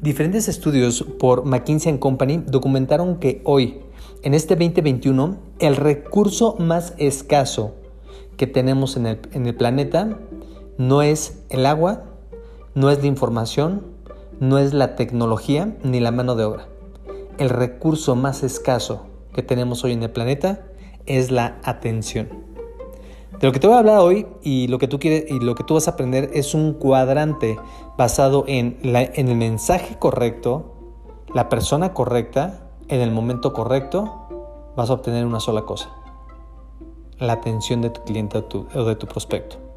Diferentes estudios por McKinsey Company documentaron que hoy, en este 2021, el recurso más escaso que tenemos en el, en el planeta no es el agua, no es la información, no es la tecnología ni la mano de obra. El recurso más escaso que tenemos hoy en el planeta es la atención. De lo que te voy a hablar hoy y lo que tú quieres y lo que tú vas a aprender es un cuadrante basado en, el mensaje correcto, la persona correcta, en el momento correcto, vas a obtener una sola cosa, la atención de tu cliente o, o de tu prospecto.